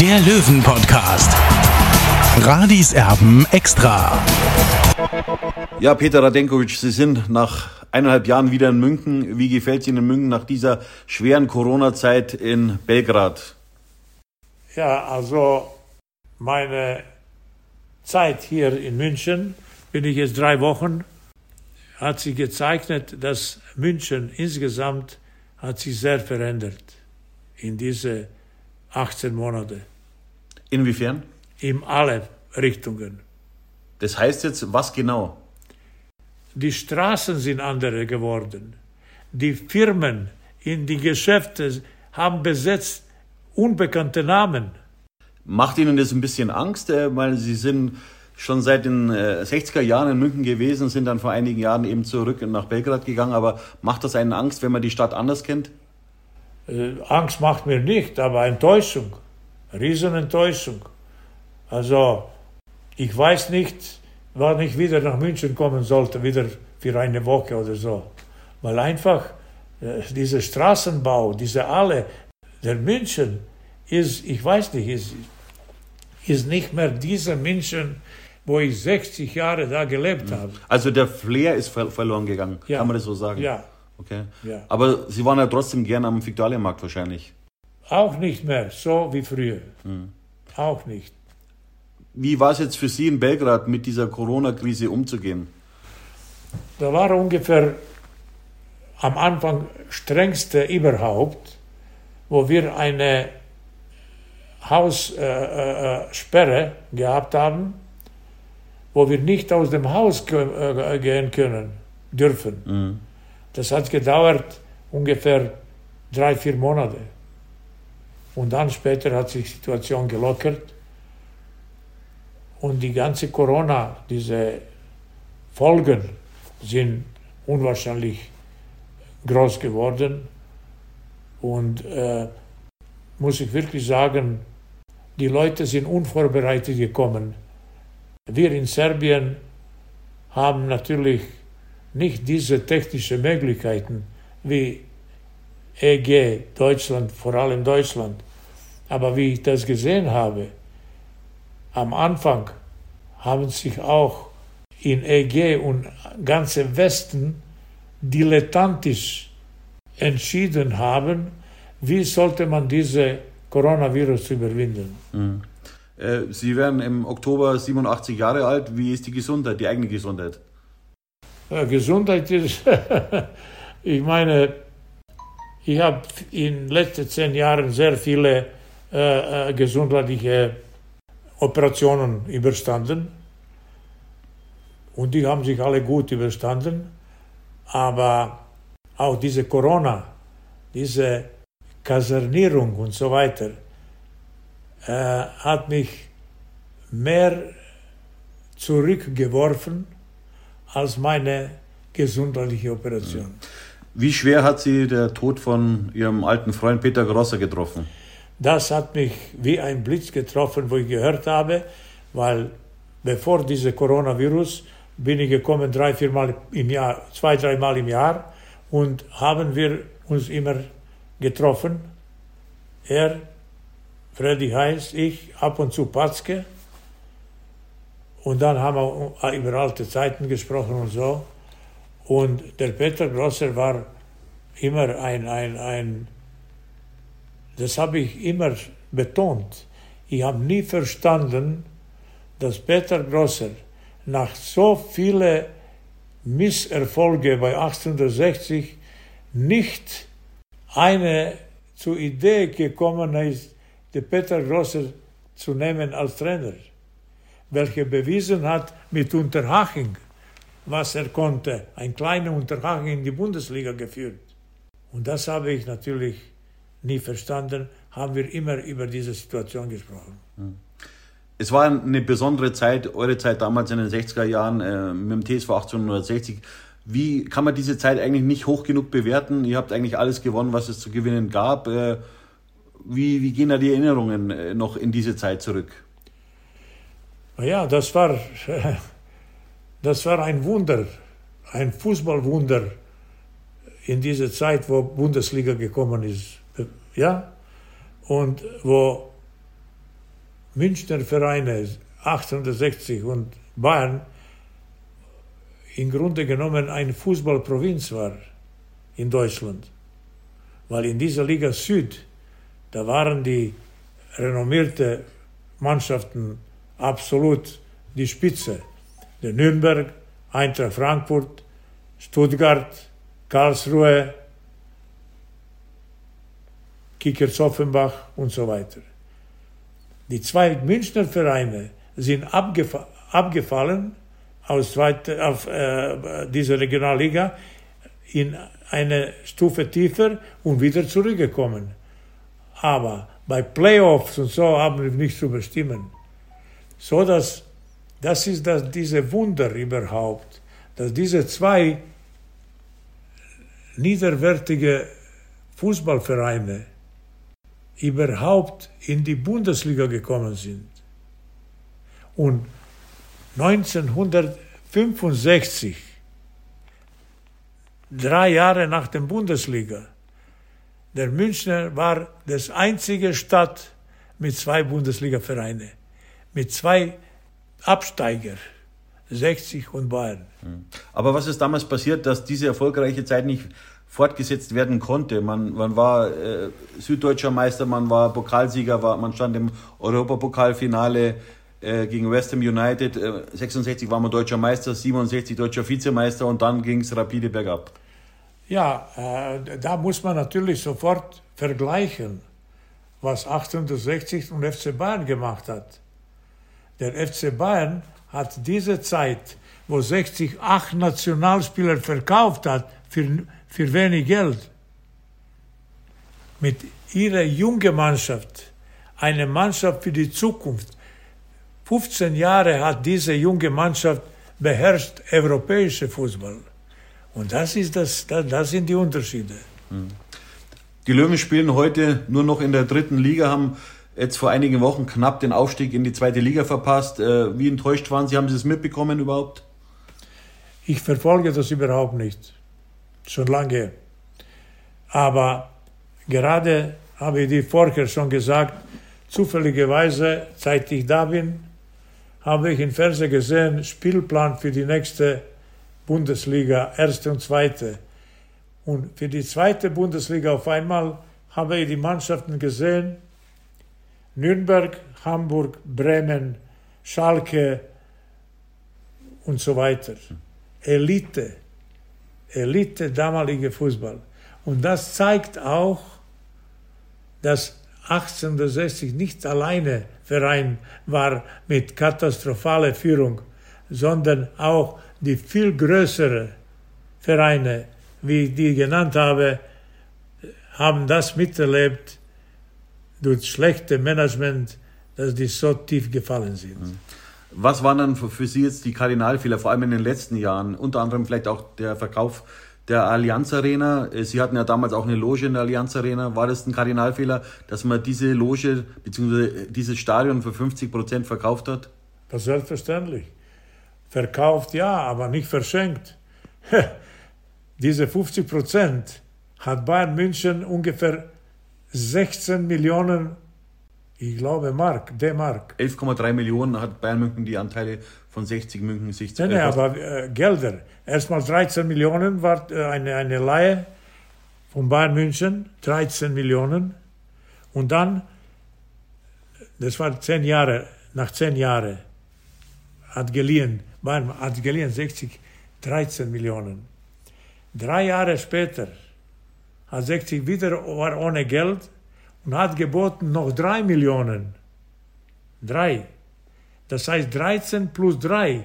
der Löwen-Podcast. Radis Erben extra. Ja, Peter Radenkovic, Sie sind nach eineinhalb Jahren wieder in München. Wie gefällt es Ihnen in München nach dieser schweren Corona-Zeit in Belgrad? Ja, also meine Zeit hier in München, bin ich jetzt drei Wochen, hat sich gezeichnet, dass München insgesamt hat sich sehr verändert in diese 18 Monate, Inwiefern? in alle Richtungen. Das heißt jetzt, was genau? Die Straßen sind andere geworden. Die Firmen in die Geschäfte haben besetzt unbekannte Namen. Macht Ihnen das ein bisschen Angst, äh, weil Sie sind schon seit den äh, 60er Jahren in München gewesen, sind dann vor einigen Jahren eben zurück nach Belgrad gegangen, aber macht das einen Angst, wenn man die Stadt anders kennt? Äh, Angst macht mir nicht, aber Enttäuschung, Riesenenttäuschung. Also ich weiß nicht, wann ich wieder nach München kommen sollte, wieder für eine Woche oder so. Weil einfach äh, dieser Straßenbau, diese alle, der München ist, ich weiß nicht, ist, ist nicht mehr dieser München, wo ich 60 Jahre da gelebt habe. Also der Flair ist ver verloren gegangen, Ja. kann man das so sagen? Ja, Okay. Ja. Aber Sie waren ja trotzdem gern am Viktualienmarkt wahrscheinlich. Auch nicht mehr so wie früher. Auch nicht. Wie war es jetzt für Sie in Belgrad mit dieser Corona-Krise umzugehen? Da war ungefähr am Anfang strengste überhaupt, wo wir eine Haussperre äh, Sperre gehabt haben, wo wir nicht aus dem Haus äh, gehen können, dürfen. Das hat gedauert ungefähr drei, vier Monate. Und dann später hat sich die Situation gelockert. Und die ganze Corona, diese Folgen sind unwahrscheinlich groß geworden. Und äh, muss ich wirklich sagen, die Leute sind unvorbereitet gekommen. Wir in Serbien haben natürlich nicht diese technischen Möglichkeiten wie EG, Deutschland, vor allem Deutschland. Aber wie ich das gesehen habe, am Anfang haben sich auch in EG und ganze Westen dilettantisch entschieden haben, wie sollte man diese Coronavirus überwinden. Äh, Sie werden im Oktober 87 Jahre alt. Wie ist die Gesundheit, die eigene Gesundheit? Ja, Gesundheit ist, ich meine, ich habe in den letzten zehn Jahren sehr viele äh, äh, gesundheitliche Operationen überstanden. Und die haben sich alle gut überstanden. Aber auch diese Corona, diese Kasernierung und so weiter, äh, hat mich mehr zurückgeworfen als meine gesundheitliche Operation. Wie schwer hat Sie der Tod von Ihrem alten Freund Peter Grosser getroffen? Das hat mich wie ein Blitz getroffen, wo ich gehört habe, weil bevor diese Coronavirus bin ich gekommen drei, viermal im Jahr, zwei, dreimal im Jahr und haben wir uns immer getroffen. Er, Freddy Heinz, ich, ab und zu Patzke. Und dann haben wir über alte Zeiten gesprochen und so. Und der Peter Grosser war immer ein, ein, ein das habe ich immer betont, ich habe nie verstanden, dass Peter Grosser nach so vielen Misserfolge bei 1860 nicht eine zur Idee gekommen ist, den Peter Grosser zu nehmen als Trainer, welcher bewiesen hat mit Unterhaching, was er konnte, ein kleiner Unterhaching in die Bundesliga geführt. Und das habe ich natürlich nie verstanden, haben wir immer über diese Situation gesprochen. Es war eine besondere Zeit, eure Zeit damals in den 60er Jahren äh, mit dem TSV 1860. Wie kann man diese Zeit eigentlich nicht hoch genug bewerten? Ihr habt eigentlich alles gewonnen, was es zu gewinnen gab. Äh, wie, wie gehen da die Erinnerungen äh, noch in diese Zeit zurück? Ja, das war, das war ein Wunder, ein Fußballwunder in dieser Zeit, wo Bundesliga gekommen ist. Ja? Und wo Münchner Vereine 1860 und Bayern im Grunde genommen eine Fußballprovinz war in Deutschland. Weil in dieser Liga Süd, da waren die renommierten Mannschaften absolut die Spitze. Der Nürnberg, Eintracht Frankfurt, Stuttgart, Karlsruhe, Kickers Offenbach und so weiter. Die zwei Münchner Vereine sind abgefa abgefallen aus zweite, auf äh, dieser Regionalliga in eine Stufe tiefer und wieder zurückgekommen. Aber bei Playoffs und so haben wir nicht zu bestimmen. So dass das ist das, diese Wunder überhaupt, dass diese zwei niederwertige Fußballvereine überhaupt in die Bundesliga gekommen sind. Und 1965, drei Jahre nach der Bundesliga, der Münchner war das einzige Stadt mit zwei Bundesliga-Vereine, mit zwei Absteiger, 60 und Bayern. Aber was ist damals passiert, dass diese erfolgreiche Zeit nicht fortgesetzt werden konnte. Man, man war äh, süddeutscher Meister, man war Pokalsieger, war, man stand im Europapokalfinale äh, gegen West Ham United. Äh, 66 war man deutscher Meister, 67 deutscher Vizemeister und dann ging es rapide bergab. Ja, äh, da muss man natürlich sofort vergleichen, was 1860 und FC Bayern gemacht hat. Der FC Bayern hat diese Zeit, wo 60 acht Nationalspieler verkauft hat, für für wenig Geld mit ihrer jungen Mannschaft, eine Mannschaft für die Zukunft. 15 Jahre hat diese junge Mannschaft beherrscht europäische Fußball. Und das, ist das, das sind die Unterschiede. Die Löwen spielen heute nur noch in der dritten Liga, haben jetzt vor einigen Wochen knapp den Aufstieg in die zweite Liga verpasst. Äh, wie enttäuscht waren Sie? Haben Sie es mitbekommen überhaupt? Ich verfolge das überhaupt nicht schon lange. Aber gerade habe ich die vorher schon gesagt, zufälligerweise, seit ich da bin, habe ich im Fernsehen gesehen, Spielplan für die nächste Bundesliga, erste und zweite. Und für die zweite Bundesliga auf einmal habe ich die Mannschaften gesehen, Nürnberg, Hamburg, Bremen, Schalke und so weiter. Elite. Elite damalige Fußball. Und das zeigt auch, dass 1860 nicht alleine Verein war mit katastrophaler Führung, sondern auch die viel größere Vereine, wie ich die genannt habe, haben das miterlebt durch schlechte Management, dass die so tief gefallen sind. Mhm. Was waren dann für Sie jetzt die Kardinalfehler, vor allem in den letzten Jahren? Unter anderem vielleicht auch der Verkauf der Allianz Arena. Sie hatten ja damals auch eine Loge in der Allianz Arena. War das ein Kardinalfehler, dass man diese Loge bzw. dieses Stadion für 50 Prozent verkauft hat? Das selbstverständlich. Verkauft ja, aber nicht verschenkt. diese 50 Prozent hat Bayern München ungefähr 16 Millionen ich glaube Mark, D-Mark. 11,3 Millionen hat Bayern München die Anteile von 60 München sich zu Nein, nein, aber äh, Gelder. Erstmal 13 Millionen war äh, eine, eine Leihe von Bayern München, 13 Millionen. Und dann das war zehn Jahre, nach zehn Jahren hat geliehen, war, hat geliehen 60, 13 Millionen. Drei Jahre später hat 60 wieder war ohne Geld und hat geboten noch drei Millionen. Drei. Das heißt 13 plus drei.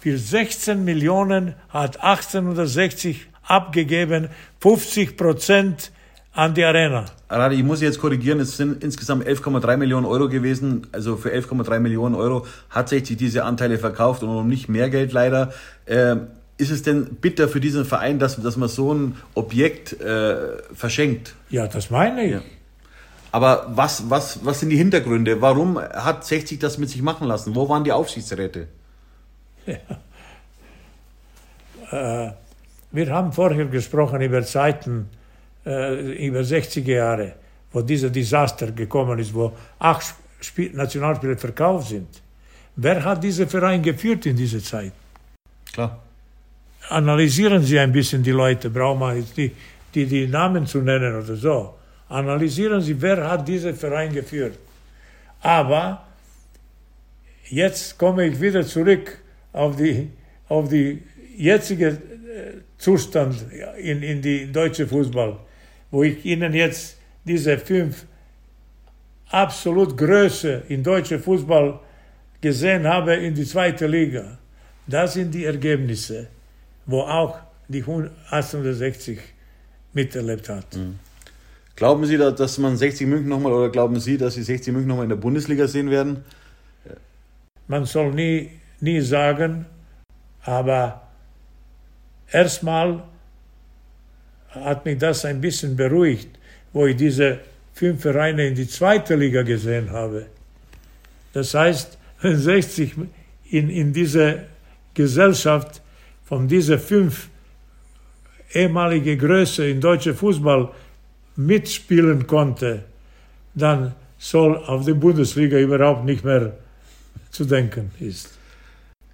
Für 16 Millionen hat 1860 abgegeben, 50 Prozent an die Arena. Radi, ich muss jetzt korrigieren, es sind insgesamt 11,3 Millionen Euro gewesen. Also für 11,3 Millionen Euro hat sich diese Anteile verkauft und um nicht mehr Geld leider. Äh, ist es denn bitter für diesen Verein, dass, dass man so ein Objekt äh, verschenkt? Ja, das meine ich. Ja. Aber was, was, was sind die Hintergründe? Warum hat 60 das mit sich machen lassen? Wo waren die Aufsichtsräte? Ja. Äh, wir haben vorher gesprochen über Zeiten, äh, über 60er Jahre, wo dieser Desaster gekommen ist, wo acht Spiel Nationalspieler verkauft sind. Wer hat diesen Verein geführt in dieser Zeit? Klar. Analysieren Sie ein bisschen die Leute, brauchen wir jetzt die, die, die Namen zu nennen oder so. Analysieren Sie, wer hat diesen Verein geführt. Aber jetzt komme ich wieder zurück auf die, auf die jetzige äh, Zustand in, in die deutsche Fußball, wo ich Ihnen jetzt diese fünf absolut Größe in deutsche Fußball gesehen habe in die zweite Liga. Das sind die Ergebnisse, wo auch die 1860 miterlebt hat. Mhm. Glauben Sie, dass man 60 München nochmal oder glauben Sie, dass Sie 60 München nochmal in der Bundesliga sehen werden? Man soll nie, nie sagen, aber erstmal hat mich das ein bisschen beruhigt, wo ich diese fünf Vereine in die zweite Liga gesehen habe. Das heißt, wenn 60 in, in dieser Gesellschaft von dieser fünf ehemalige Größe in deutscher Fußball mitspielen konnte, dann soll auf die Bundesliga überhaupt nicht mehr zu denken ist.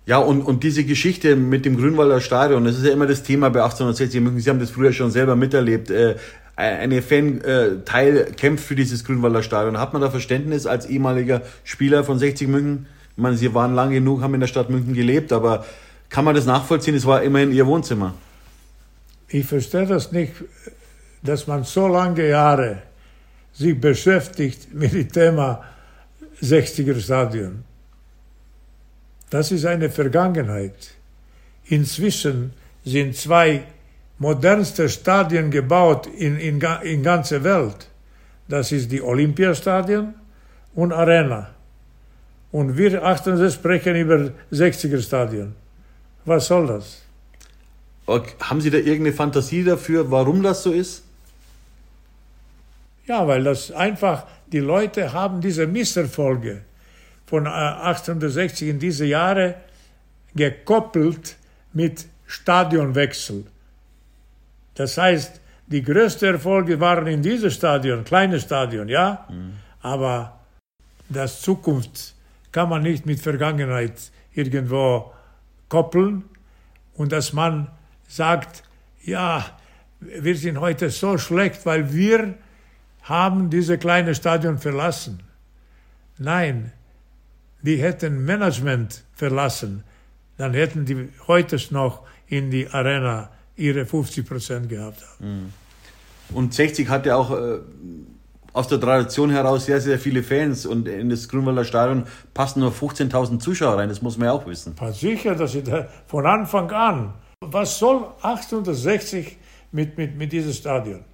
Ja, und, und diese Geschichte mit dem Grünwalder Stadion, das ist ja immer das Thema bei 1860 München. Sie haben das früher schon selber miterlebt. Äh, eine Fan-Teil äh, kämpft für dieses Grünwalder Stadion. Hat man da Verständnis als ehemaliger Spieler von 60 München? Ich meine, Sie waren lang genug, haben in der Stadt München gelebt, aber kann man das nachvollziehen? Es war immerhin Ihr Wohnzimmer. Ich verstehe das nicht dass man so lange Jahre sich beschäftigt mit dem Thema 60er Stadion. Das ist eine Vergangenheit. Inzwischen sind zwei modernste Stadien gebaut in, in, in ganzer Welt. Das ist die Olympiastadion und Arena. Und wir achten Sie sprechen über 60er Stadion. Was soll das? Haben Sie da irgendeine Fantasie dafür, warum das so ist? Ja, weil das einfach, die Leute haben diese Misserfolge von 1860 äh, in diese Jahre gekoppelt mit Stadionwechsel. Das heißt, die größten Erfolge waren in diesem Stadion, kleines Stadion, ja, mhm. aber das Zukunft kann man nicht mit Vergangenheit irgendwo koppeln und dass man sagt, ja, wir sind heute so schlecht, weil wir haben diese kleine Stadion verlassen. Nein, die hätten Management verlassen, dann hätten die heute noch in die Arena ihre 50 Prozent gehabt. Mhm. Und 60 hat ja auch äh, aus der Tradition heraus sehr, sehr viele Fans und in das Grünwalder Stadion passen nur 15.000 Zuschauer rein, das muss man ja auch wissen. Sicher, dass sie da von Anfang an. Was soll 860 mit, mit, mit diesem Stadion?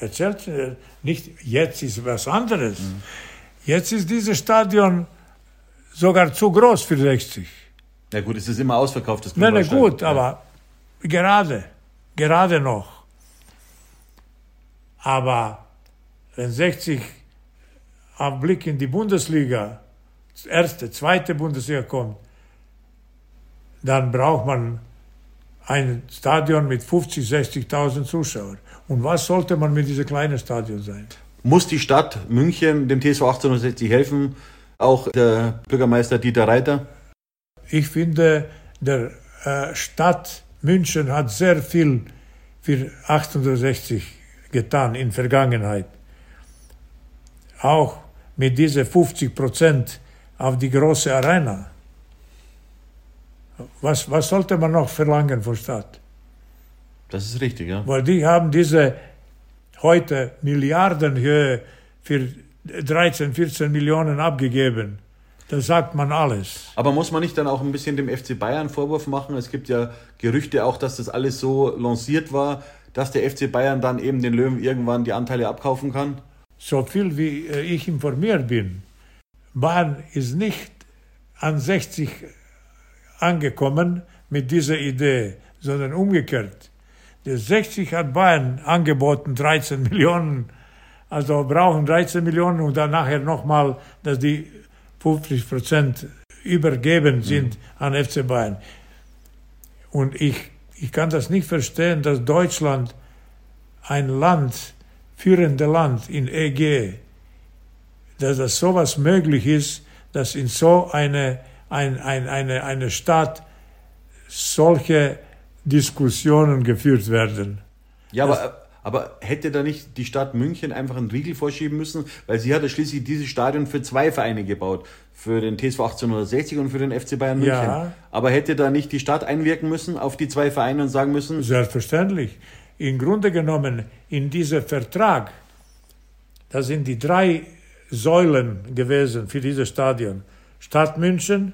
erzählt, äh, nicht jetzt ist was anderes. Mhm. Jetzt ist dieses Stadion sogar zu groß für 60. Ja gut, es ist immer ausverkauft. Das nein, nein, gut, ja. aber gerade, gerade noch. Aber wenn 60 am Blick in die Bundesliga, erste, zweite Bundesliga kommt, dann braucht man ein Stadion mit 50, 60.000 Zuschauern. Und was sollte man mit diesem kleinen Stadion sein? Muss die Stadt München dem TSV 1860 helfen? Auch der Bürgermeister Dieter Reiter? Ich finde, der äh, Stadt München hat sehr viel für 1860 getan in Vergangenheit. Auch mit diese 50 Prozent auf die große Arena. Was, was sollte man noch verlangen von Stadt? Das ist richtig, ja. Weil die haben diese heute Milliardenhöhe für 13, 14 Millionen abgegeben. Da sagt man alles. Aber muss man nicht dann auch ein bisschen dem FC Bayern Vorwurf machen? Es gibt ja Gerüchte auch, dass das alles so lanciert war, dass der FC Bayern dann eben den Löwen irgendwann die Anteile abkaufen kann? So viel wie äh, ich informiert bin, Bayern ist nicht an 60 angekommen mit dieser Idee, sondern umgekehrt. Der 60 hat Bayern angeboten, 13 Millionen, also brauchen 13 Millionen und dann nachher nochmal, dass die 50 Prozent übergeben sind mhm. an FC Bayern. Und ich, ich kann das nicht verstehen, dass Deutschland ein Land, führende Land in EG, dass das sowas möglich ist, dass in so eine, ein, ein, eine, eine Stadt solche Diskussionen geführt werden. Ja, aber, aber hätte da nicht die Stadt München einfach einen Riegel vorschieben müssen? Weil sie hat ja schließlich dieses Stadion für zwei Vereine gebaut. Für den TSV 1860 und für den FC Bayern München. Ja. Aber hätte da nicht die Stadt einwirken müssen auf die zwei Vereine und sagen müssen? Selbstverständlich. Im Grunde genommen, in diesem Vertrag, da sind die drei Säulen gewesen für dieses Stadion. Stadt München,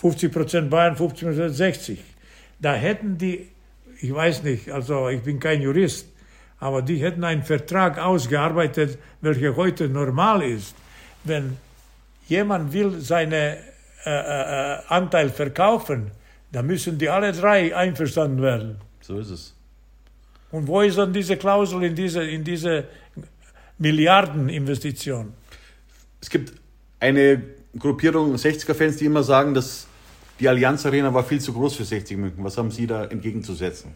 50% Bayern, 50% 60. Da hätten die, ich weiß nicht, also ich bin kein Jurist, aber die hätten einen Vertrag ausgearbeitet, welcher heute normal ist. Wenn jemand will seinen äh, äh, Anteil verkaufen, dann müssen die alle drei einverstanden werden. So ist es. Und wo ist dann diese Klausel in diese, in diese Milliardeninvestition? Es gibt eine Gruppierung 60er-Fans, die immer sagen, dass die Allianz Arena war viel zu groß für 60 München. Was haben Sie da entgegenzusetzen?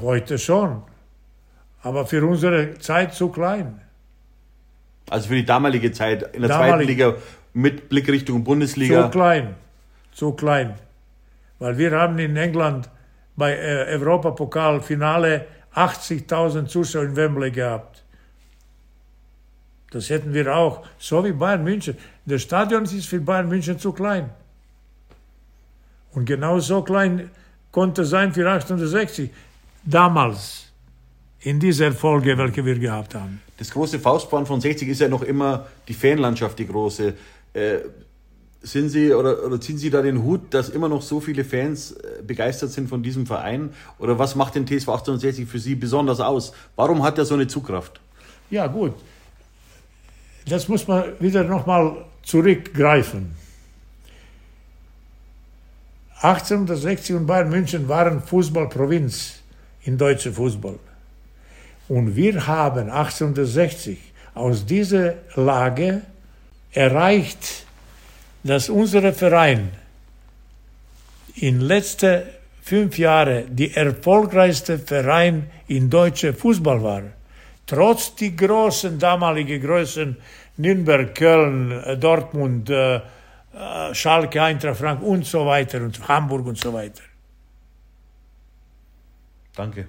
Heute schon. Aber für unsere Zeit zu klein. Also für die damalige Zeit in der damalige, zweiten Liga mit Blick Richtung Bundesliga. Zu klein. Zu klein. Weil wir haben in England bei äh, Europapokal-Finale 80.000 Zuschauer in Wembley gehabt. Das hätten wir auch, so wie Bayern München. Das Stadion ist für Bayern München zu klein. Und genau so klein konnte sein für 1860. Damals, in dieser Folge, welche wir gehabt haben. Das große Faustband von 60 ist ja noch immer die Fanlandschaft, die große. Äh, sind Sie oder, oder ziehen Sie da den Hut, dass immer noch so viele Fans äh, begeistert sind von diesem Verein? Oder was macht den TSV 1860 für Sie besonders aus? Warum hat er so eine Zugkraft? Ja, gut. Das muss man wieder nochmal zurückgreifen. 1860 und Bayern München waren Fußballprovinz in deutscher Fußball. Und wir haben 1860 aus dieser Lage erreicht, dass unser Verein in letzten fünf Jahren die erfolgreichste Verein in deutscher Fußball war. Trotz die großen damaligen Größen Nürnberg, Köln, Dortmund, äh, äh, Schalke, Eintracht Frank und so weiter und Hamburg und so weiter. Danke.